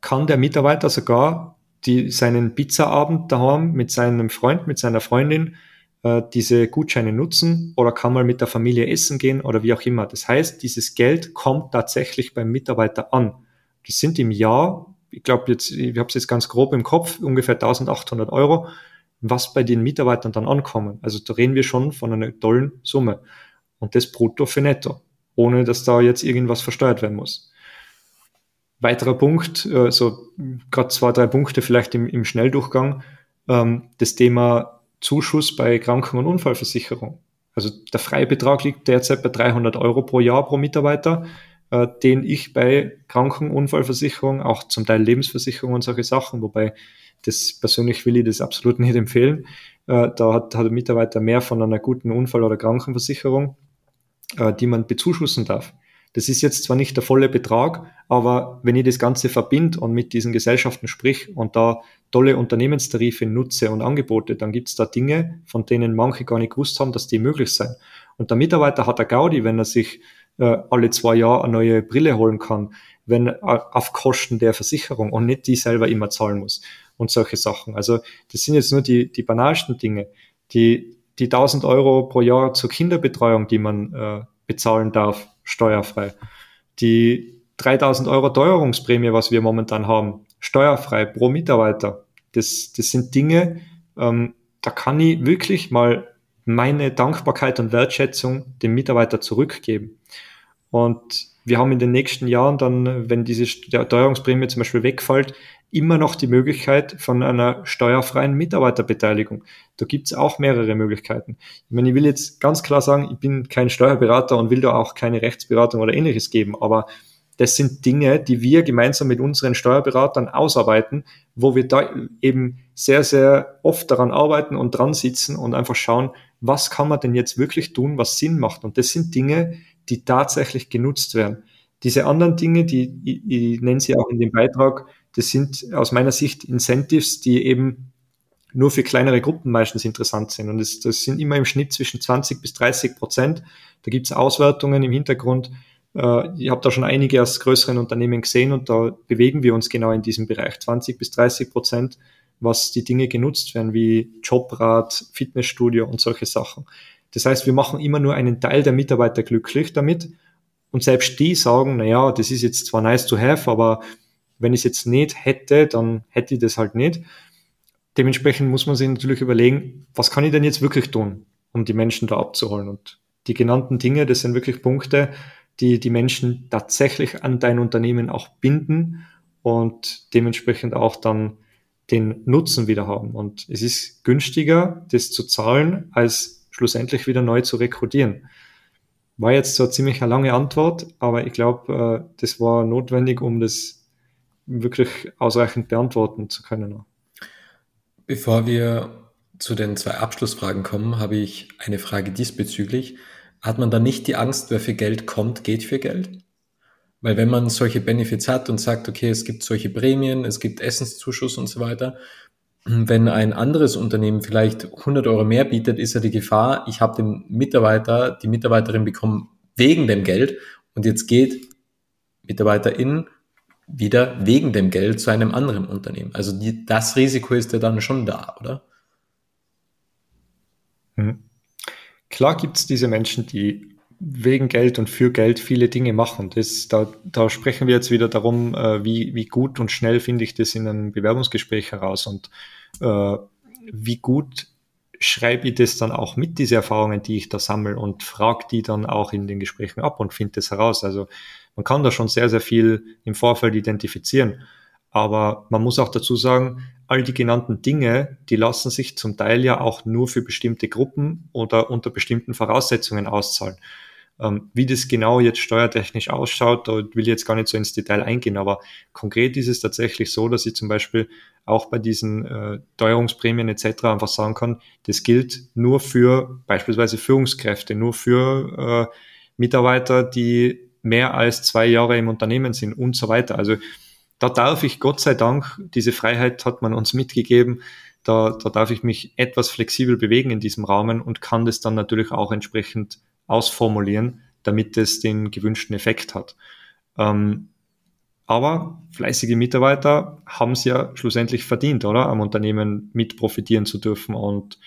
kann der Mitarbeiter sogar die, seinen Pizzaabend daheim mit seinem Freund, mit seiner Freundin äh, diese Gutscheine nutzen oder kann mal mit der Familie essen gehen oder wie auch immer. Das heißt, dieses Geld kommt tatsächlich beim Mitarbeiter an. Das sind im Jahr, ich glaube jetzt, ich habe es jetzt ganz grob im Kopf, ungefähr 1800 Euro, was bei den Mitarbeitern dann ankommen. Also da reden wir schon von einer tollen Summe. Und das brutto für netto, ohne dass da jetzt irgendwas versteuert werden muss. Weiterer Punkt, äh, so gerade zwei, drei Punkte vielleicht im, im Schnelldurchgang, ähm, das Thema Zuschuss bei Kranken- und Unfallversicherung. Also der Freibetrag liegt derzeit bei 300 Euro pro Jahr pro Mitarbeiter, äh, den ich bei Kranken-, Unfallversicherung, auch zum Teil Lebensversicherung und solche Sachen, wobei das persönlich will ich das absolut nicht empfehlen. Äh, da hat, hat ein Mitarbeiter mehr von einer guten Unfall- oder Krankenversicherung, äh, die man bezuschussen darf. Das ist jetzt zwar nicht der volle Betrag, aber wenn ich das Ganze verbinde und mit diesen Gesellschaften sprich und da tolle Unternehmenstarife nutze und Angebote, dann gibt es da Dinge, von denen manche gar nicht gewusst haben, dass die möglich sind. Und der Mitarbeiter hat eine Gaudi, wenn er sich äh, alle zwei Jahre eine neue Brille holen kann, wenn äh, auf Kosten der Versicherung und nicht die selber immer zahlen muss und solche Sachen. Also das sind jetzt nur die, die banalsten Dinge. Die, die 1000 Euro pro Jahr zur Kinderbetreuung, die man äh, bezahlen darf, steuerfrei. Die 3000 Euro Teuerungsprämie, was wir momentan haben, steuerfrei pro Mitarbeiter. Das, das sind Dinge, ähm, da kann ich wirklich mal meine Dankbarkeit und Wertschätzung dem Mitarbeiter zurückgeben. Und wir haben in den nächsten Jahren dann, wenn diese Steuerungsprämie zum Beispiel wegfällt, immer noch die Möglichkeit von einer steuerfreien Mitarbeiterbeteiligung. Da gibt's auch mehrere Möglichkeiten. Ich meine, ich will jetzt ganz klar sagen, ich bin kein Steuerberater und will da auch keine Rechtsberatung oder ähnliches geben, aber das sind Dinge, die wir gemeinsam mit unseren Steuerberatern ausarbeiten, wo wir da eben sehr, sehr oft daran arbeiten und dran sitzen und einfach schauen, was kann man denn jetzt wirklich tun, was Sinn macht. Und das sind Dinge, die tatsächlich genutzt werden. Diese anderen Dinge, die ich, ich nenne sie auch in dem Beitrag, das sind aus meiner Sicht Incentives, die eben nur für kleinere Gruppen meistens interessant sind. Und das, das sind immer im Schnitt zwischen 20 bis 30 Prozent. Da gibt es Auswertungen im Hintergrund. Äh, ich habe da schon einige aus größeren Unternehmen gesehen und da bewegen wir uns genau in diesem Bereich. 20 bis 30 Prozent, was die Dinge genutzt werden, wie Jobrat, Fitnessstudio und solche Sachen. Das heißt, wir machen immer nur einen Teil der Mitarbeiter glücklich damit. Und selbst die sagen, na ja, das ist jetzt zwar nice to have, aber wenn ich es jetzt nicht hätte, dann hätte ich das halt nicht. Dementsprechend muss man sich natürlich überlegen, was kann ich denn jetzt wirklich tun, um die Menschen da abzuholen? Und die genannten Dinge, das sind wirklich Punkte, die die Menschen tatsächlich an dein Unternehmen auch binden und dementsprechend auch dann den Nutzen wieder haben. Und es ist günstiger, das zu zahlen, als schlussendlich wieder neu zu rekrutieren. War jetzt so ziemlich eine lange Antwort, aber ich glaube, äh, das war notwendig, um das wirklich ausreichend beantworten zu können. Bevor wir zu den zwei Abschlussfragen kommen, habe ich eine Frage diesbezüglich. hat man dann nicht die Angst, wer für Geld kommt, geht für Geld? Weil wenn man solche Benefits hat und sagt, okay, es gibt solche Prämien, es gibt Essenszuschuss und so weiter, wenn ein anderes Unternehmen vielleicht 100 Euro mehr bietet, ist ja die Gefahr, ich habe den Mitarbeiter, die Mitarbeiterin bekommen wegen dem Geld und jetzt geht Mitarbeiterin wieder wegen dem Geld zu einem anderen Unternehmen. Also die, das Risiko ist ja dann schon da, oder? Mhm. Klar gibt es diese Menschen, die wegen Geld und für Geld viele Dinge machen. Das, da, da sprechen wir jetzt wieder darum, äh, wie, wie gut und schnell finde ich das in einem Bewerbungsgespräch heraus und äh, wie gut schreibe ich das dann auch mit, diese Erfahrungen, die ich da sammle und frage die dann auch in den Gesprächen ab und finde das heraus. Also man kann da schon sehr, sehr viel im Vorfeld identifizieren. Aber man muss auch dazu sagen, all die genannten Dinge, die lassen sich zum Teil ja auch nur für bestimmte Gruppen oder unter bestimmten Voraussetzungen auszahlen. Ähm, wie das genau jetzt steuertechnisch ausschaut, da will ich jetzt gar nicht so ins Detail eingehen, aber konkret ist es tatsächlich so, dass ich zum Beispiel auch bei diesen äh, Teuerungsprämien etc. einfach sagen kann, das gilt nur für beispielsweise Führungskräfte, nur für äh, Mitarbeiter, die mehr als zwei Jahre im Unternehmen sind und so weiter. Also da darf ich, Gott sei Dank, diese Freiheit hat man uns mitgegeben, da, da darf ich mich etwas flexibel bewegen in diesem Rahmen und kann das dann natürlich auch entsprechend ausformulieren, damit es den gewünschten Effekt hat. Ähm, aber fleißige Mitarbeiter haben es ja schlussendlich verdient, oder? Am Unternehmen mit profitieren zu dürfen. Und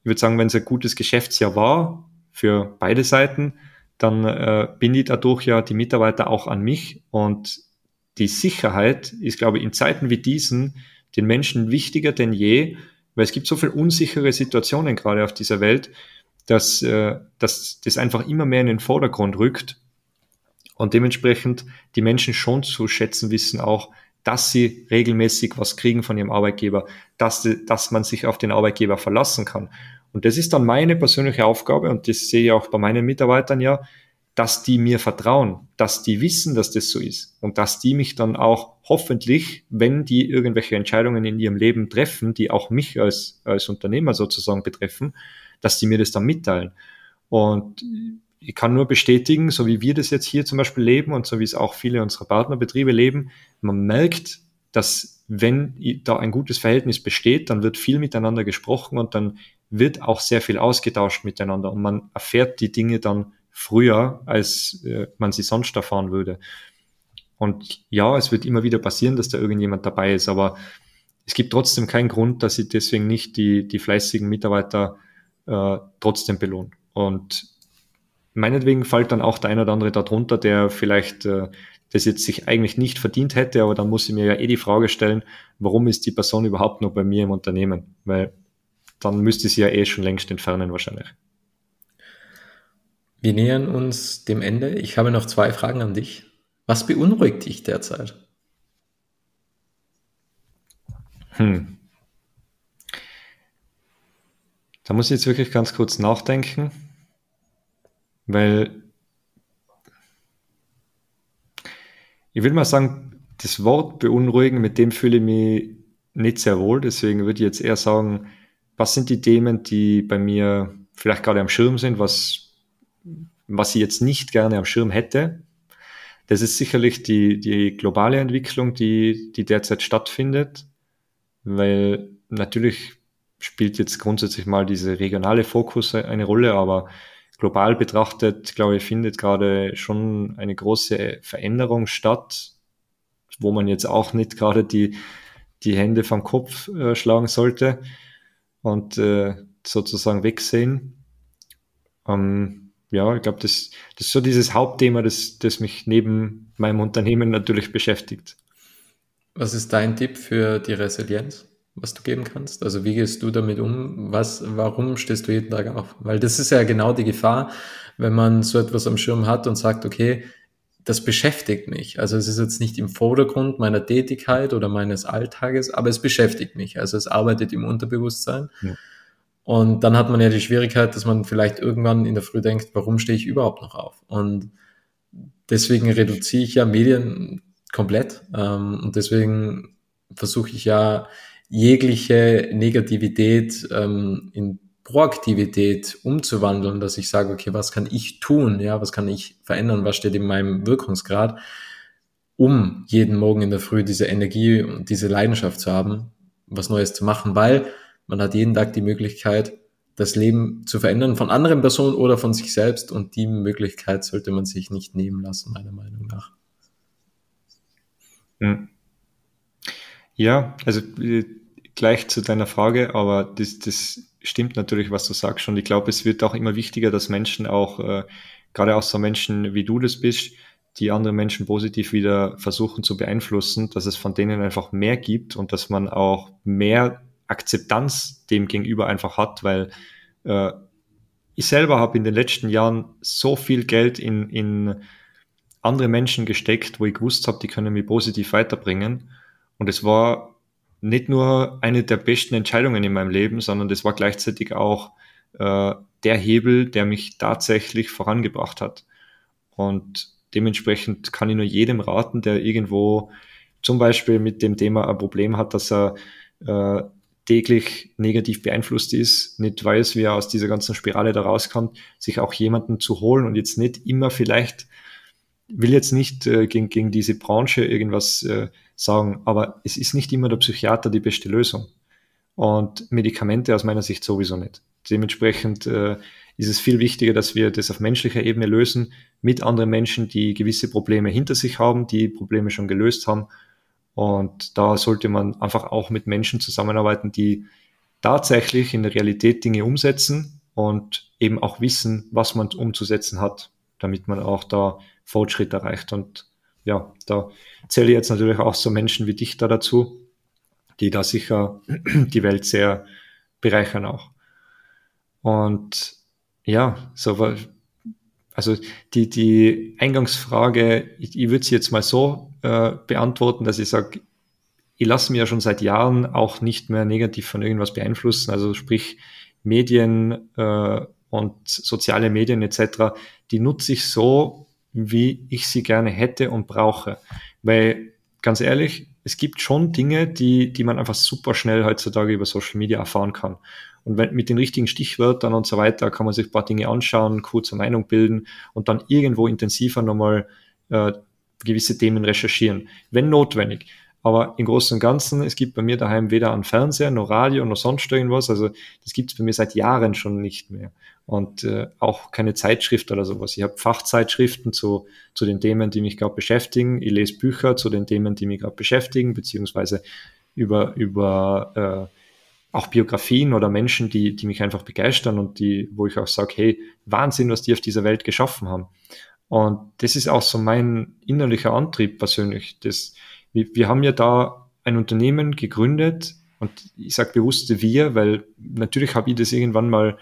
ich würde sagen, wenn es ein gutes Geschäftsjahr war für beide Seiten, dann äh, bindet dadurch ja die Mitarbeiter auch an mich. Und die Sicherheit ist, glaube ich, in Zeiten wie diesen den Menschen wichtiger denn je, weil es gibt so viele unsichere Situationen gerade auf dieser Welt dass, äh, dass das einfach immer mehr in den Vordergrund rückt und dementsprechend die Menschen schon zu schätzen wissen auch, dass sie regelmäßig was kriegen von ihrem Arbeitgeber, dass, dass man sich auf den Arbeitgeber verlassen kann. Und das ist dann meine persönliche Aufgabe und das sehe ich auch bei meinen Mitarbeitern ja, dass die mir vertrauen, dass die wissen, dass das so ist und dass die mich dann auch hoffentlich, wenn die irgendwelche Entscheidungen in ihrem Leben treffen, die auch mich als, als Unternehmer sozusagen betreffen, dass die mir das dann mitteilen. Und ich kann nur bestätigen, so wie wir das jetzt hier zum Beispiel leben und so wie es auch viele unserer Partnerbetriebe leben, man merkt, dass wenn da ein gutes Verhältnis besteht, dann wird viel miteinander gesprochen und dann wird auch sehr viel ausgetauscht miteinander und man erfährt die Dinge dann früher, als äh, man sie sonst erfahren würde. Und ja, es wird immer wieder passieren, dass da irgendjemand dabei ist, aber es gibt trotzdem keinen Grund, dass sie deswegen nicht die, die fleißigen Mitarbeiter äh, trotzdem belohnt. Und meinetwegen fällt dann auch der eine oder andere darunter, der vielleicht äh, das jetzt sich eigentlich nicht verdient hätte, aber dann muss ich mir ja eh die Frage stellen, warum ist die Person überhaupt noch bei mir im Unternehmen? Weil dann müsste sie ja eh schon längst entfernen wahrscheinlich. Wir nähern uns dem Ende. Ich habe noch zwei Fragen an dich. Was beunruhigt dich derzeit? Hm. Da muss ich jetzt wirklich ganz kurz nachdenken, weil ich will mal sagen, das Wort beunruhigen, mit dem fühle ich mich nicht sehr wohl. Deswegen würde ich jetzt eher sagen, was sind die Themen, die bei mir vielleicht gerade am Schirm sind, was, was ich jetzt nicht gerne am Schirm hätte. Das ist sicherlich die, die globale Entwicklung, die, die derzeit stattfindet, weil natürlich spielt jetzt grundsätzlich mal diese regionale Fokus eine Rolle, aber global betrachtet, glaube ich, findet gerade schon eine große Veränderung statt, wo man jetzt auch nicht gerade die, die Hände vom Kopf äh, schlagen sollte und äh, sozusagen wegsehen. Ähm, ja, ich glaube, das, das ist so dieses Hauptthema, das, das mich neben meinem Unternehmen natürlich beschäftigt. Was ist dein Tipp für die Resilienz? was du geben kannst? Also wie gehst du damit um? Was, warum stehst du jeden Tag auf? Weil das ist ja genau die Gefahr, wenn man so etwas am Schirm hat und sagt, okay, das beschäftigt mich. Also es ist jetzt nicht im Vordergrund meiner Tätigkeit oder meines Alltages, aber es beschäftigt mich. Also es arbeitet im Unterbewusstsein. Ja. Und dann hat man ja die Schwierigkeit, dass man vielleicht irgendwann in der Früh denkt, warum stehe ich überhaupt noch auf? Und deswegen reduziere ich ja Medien komplett. Ähm, und deswegen versuche ich ja jegliche Negativität ähm, in Proaktivität umzuwandeln, dass ich sage, okay, was kann ich tun? Ja, was kann ich verändern? Was steht in meinem Wirkungsgrad? Um jeden Morgen in der Früh diese Energie und diese Leidenschaft zu haben, was Neues zu machen, weil man hat jeden Tag die Möglichkeit, das Leben zu verändern von anderen Personen oder von sich selbst und die Möglichkeit sollte man sich nicht nehmen lassen, meiner Meinung nach. Hm. Ja, also äh, gleich zu deiner Frage, aber das, das stimmt natürlich, was du sagst. Und ich glaube, es wird auch immer wichtiger, dass Menschen auch, äh, gerade auch so Menschen wie du das bist, die andere Menschen positiv wieder versuchen zu beeinflussen, dass es von denen einfach mehr gibt und dass man auch mehr Akzeptanz dem gegenüber einfach hat, weil äh, ich selber habe in den letzten Jahren so viel Geld in, in andere Menschen gesteckt, wo ich gewusst habe, die können mich positiv weiterbringen. Und es war nicht nur eine der besten Entscheidungen in meinem Leben, sondern das war gleichzeitig auch äh, der Hebel, der mich tatsächlich vorangebracht hat. Und dementsprechend kann ich nur jedem raten, der irgendwo zum Beispiel mit dem Thema ein Problem hat, dass er äh, täglich negativ beeinflusst ist, nicht weiß, wie er aus dieser ganzen Spirale da rauskommt, sich auch jemanden zu holen und jetzt nicht immer vielleicht, will jetzt nicht äh, gegen, gegen diese Branche irgendwas äh, sagen, aber es ist nicht immer der Psychiater die beste Lösung. Und Medikamente aus meiner Sicht sowieso nicht. Dementsprechend äh, ist es viel wichtiger, dass wir das auf menschlicher Ebene lösen mit anderen Menschen, die gewisse Probleme hinter sich haben, die Probleme schon gelöst haben. Und da sollte man einfach auch mit Menschen zusammenarbeiten, die tatsächlich in der Realität Dinge umsetzen und eben auch wissen, was man umzusetzen hat, damit man auch da Fortschritt erreicht. Und ja, da zähle ich jetzt natürlich auch so Menschen wie dich da dazu, die da sicher <clears throat> die Welt sehr bereichern auch. Und ja, so also die, die Eingangsfrage, ich, ich würde sie jetzt mal so äh, beantworten, dass ich sage, ich lasse mich ja schon seit Jahren auch nicht mehr negativ von irgendwas beeinflussen. Also sprich Medien äh, und soziale Medien etc., die nutze ich so, wie ich sie gerne hätte und brauche. Weil ganz ehrlich, es gibt schon Dinge, die, die man einfach super schnell heutzutage über Social Media erfahren kann. Und wenn, mit den richtigen Stichwörtern und so weiter kann man sich ein paar Dinge anschauen, kurze Meinung bilden und dann irgendwo intensiver nochmal äh, gewisse Themen recherchieren, wenn notwendig. Aber im Großen und Ganzen, es gibt bei mir daheim weder einen Fernseher, noch Radio, noch sonst irgendwas. Also das gibt es bei mir seit Jahren schon nicht mehr. Und äh, auch keine Zeitschrift oder sowas. Ich habe Fachzeitschriften zu, zu den Themen, die mich gerade beschäftigen. Ich lese Bücher zu den Themen, die mich gerade beschäftigen, beziehungsweise über, über äh, auch Biografien oder Menschen, die, die mich einfach begeistern und die, wo ich auch sage, hey, Wahnsinn, was die auf dieser Welt geschaffen haben. Und das ist auch so mein innerlicher Antrieb persönlich. Das, wir, wir haben ja da ein Unternehmen gegründet und ich sage bewusst wir, weil natürlich habe ich das irgendwann mal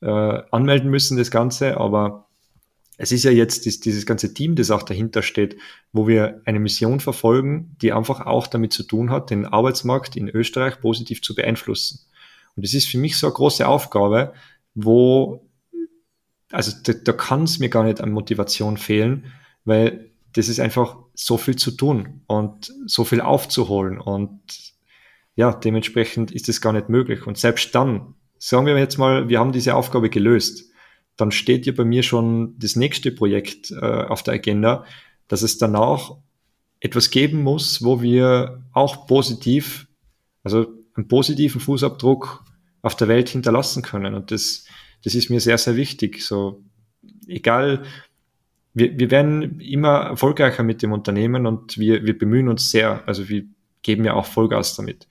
äh, anmelden müssen, das Ganze, aber es ist ja jetzt das, dieses ganze Team, das auch dahinter steht, wo wir eine Mission verfolgen, die einfach auch damit zu tun hat, den Arbeitsmarkt in Österreich positiv zu beeinflussen. Und das ist für mich so eine große Aufgabe, wo, also da, da kann es mir gar nicht an Motivation fehlen, weil das ist einfach so viel zu tun und so viel aufzuholen und ja, dementsprechend ist es gar nicht möglich. Und selbst dann, sagen wir jetzt mal, wir haben diese Aufgabe gelöst dann steht ja bei mir schon das nächste Projekt äh, auf der Agenda, dass es danach etwas geben muss, wo wir auch positiv, also einen positiven Fußabdruck auf der Welt hinterlassen können. Und das, das ist mir sehr, sehr wichtig. So, egal, wir, wir werden immer erfolgreicher mit dem Unternehmen und wir, wir bemühen uns sehr. Also wir geben ja auch Vollgas damit.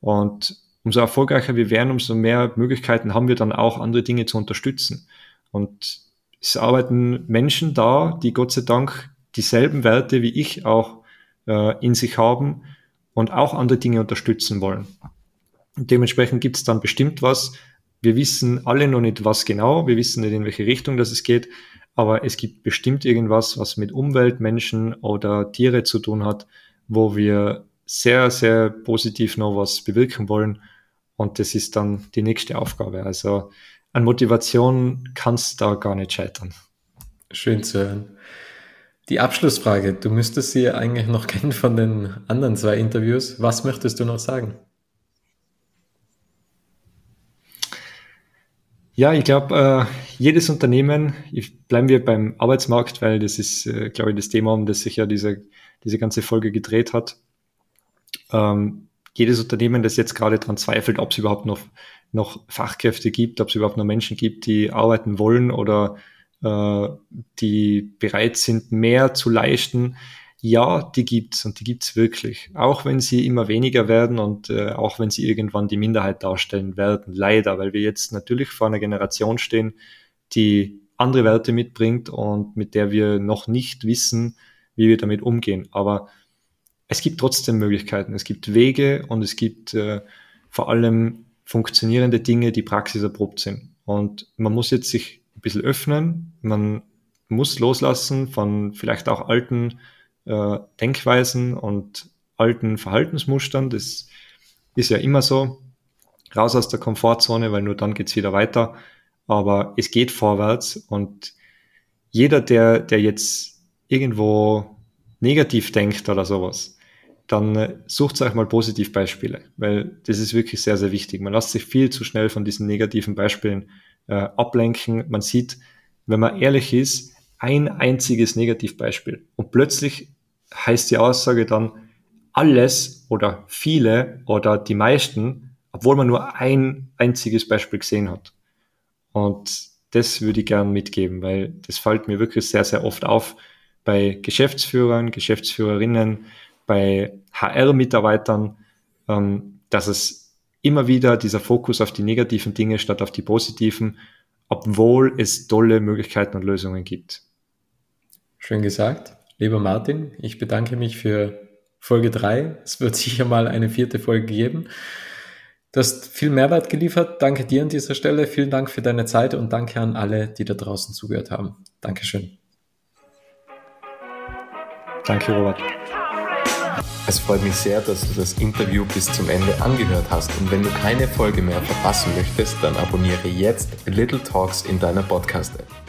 Und umso erfolgreicher wir werden, umso mehr Möglichkeiten haben wir dann auch, andere Dinge zu unterstützen. Und es arbeiten Menschen da, die Gott sei Dank dieselben Werte wie ich auch äh, in sich haben und auch andere Dinge unterstützen wollen. Und dementsprechend gibt es dann bestimmt was. Wir wissen alle noch nicht, was genau, wir wissen nicht, in welche Richtung das es geht, aber es gibt bestimmt irgendwas, was mit Umwelt, Menschen oder Tiere zu tun hat, wo wir sehr, sehr positiv noch was bewirken wollen. Und das ist dann die nächste Aufgabe. Also an Motivation kannst da gar nicht scheitern. Schön zu hören. Die Abschlussfrage, du müsstest sie eigentlich noch <laughs> kennen von den anderen zwei Interviews. Was möchtest du noch sagen? Ja, ich glaube, äh, jedes Unternehmen, bleiben wir beim Arbeitsmarkt, weil das ist, äh, glaube ich, das Thema, um das sich ja diese, diese ganze Folge gedreht hat. Ähm, jedes Unternehmen, das jetzt gerade daran zweifelt, ob es überhaupt noch, noch Fachkräfte gibt, ob es überhaupt noch Menschen gibt, die arbeiten wollen oder äh, die bereit sind, mehr zu leisten, ja, die gibt's und die gibt's wirklich. Auch wenn sie immer weniger werden und äh, auch wenn sie irgendwann die Minderheit darstellen werden, leider, weil wir jetzt natürlich vor einer Generation stehen, die andere Werte mitbringt und mit der wir noch nicht wissen, wie wir damit umgehen. Aber es gibt trotzdem Möglichkeiten, es gibt Wege und es gibt äh, vor allem funktionierende Dinge, die praxiserprobt sind. Und man muss jetzt sich ein bisschen öffnen, man muss loslassen von vielleicht auch alten äh, Denkweisen und alten Verhaltensmustern. Das ist ja immer so. Raus aus der Komfortzone, weil nur dann geht's wieder weiter. Aber es geht vorwärts und jeder, der, der jetzt irgendwo negativ denkt oder sowas, dann äh, sucht euch mal Positivbeispiele, weil das ist wirklich sehr, sehr wichtig. Man lässt sich viel zu schnell von diesen negativen Beispielen äh, ablenken. Man sieht, wenn man ehrlich ist, ein einziges Negativbeispiel und plötzlich heißt die Aussage dann, alles oder viele oder die meisten, obwohl man nur ein einziges Beispiel gesehen hat. Und das würde ich gern mitgeben, weil das fällt mir wirklich sehr, sehr oft auf bei Geschäftsführern, Geschäftsführerinnen, bei HR-Mitarbeitern, ähm, dass es immer wieder dieser Fokus auf die negativen Dinge statt auf die positiven, obwohl es tolle Möglichkeiten und Lösungen gibt. Schön gesagt. Lieber Martin, ich bedanke mich für Folge 3. Es wird <laughs> sicher mal eine vierte Folge geben. Du hast viel Mehrwert geliefert. Danke dir an dieser Stelle. Vielen Dank für deine Zeit und danke an alle, die da draußen zugehört haben. Dankeschön. Danke, Robert. Es freut mich sehr, dass du das Interview bis zum Ende angehört hast und wenn du keine Folge mehr verpassen möchtest, dann abonniere jetzt Little Talks in deiner Podcast-App.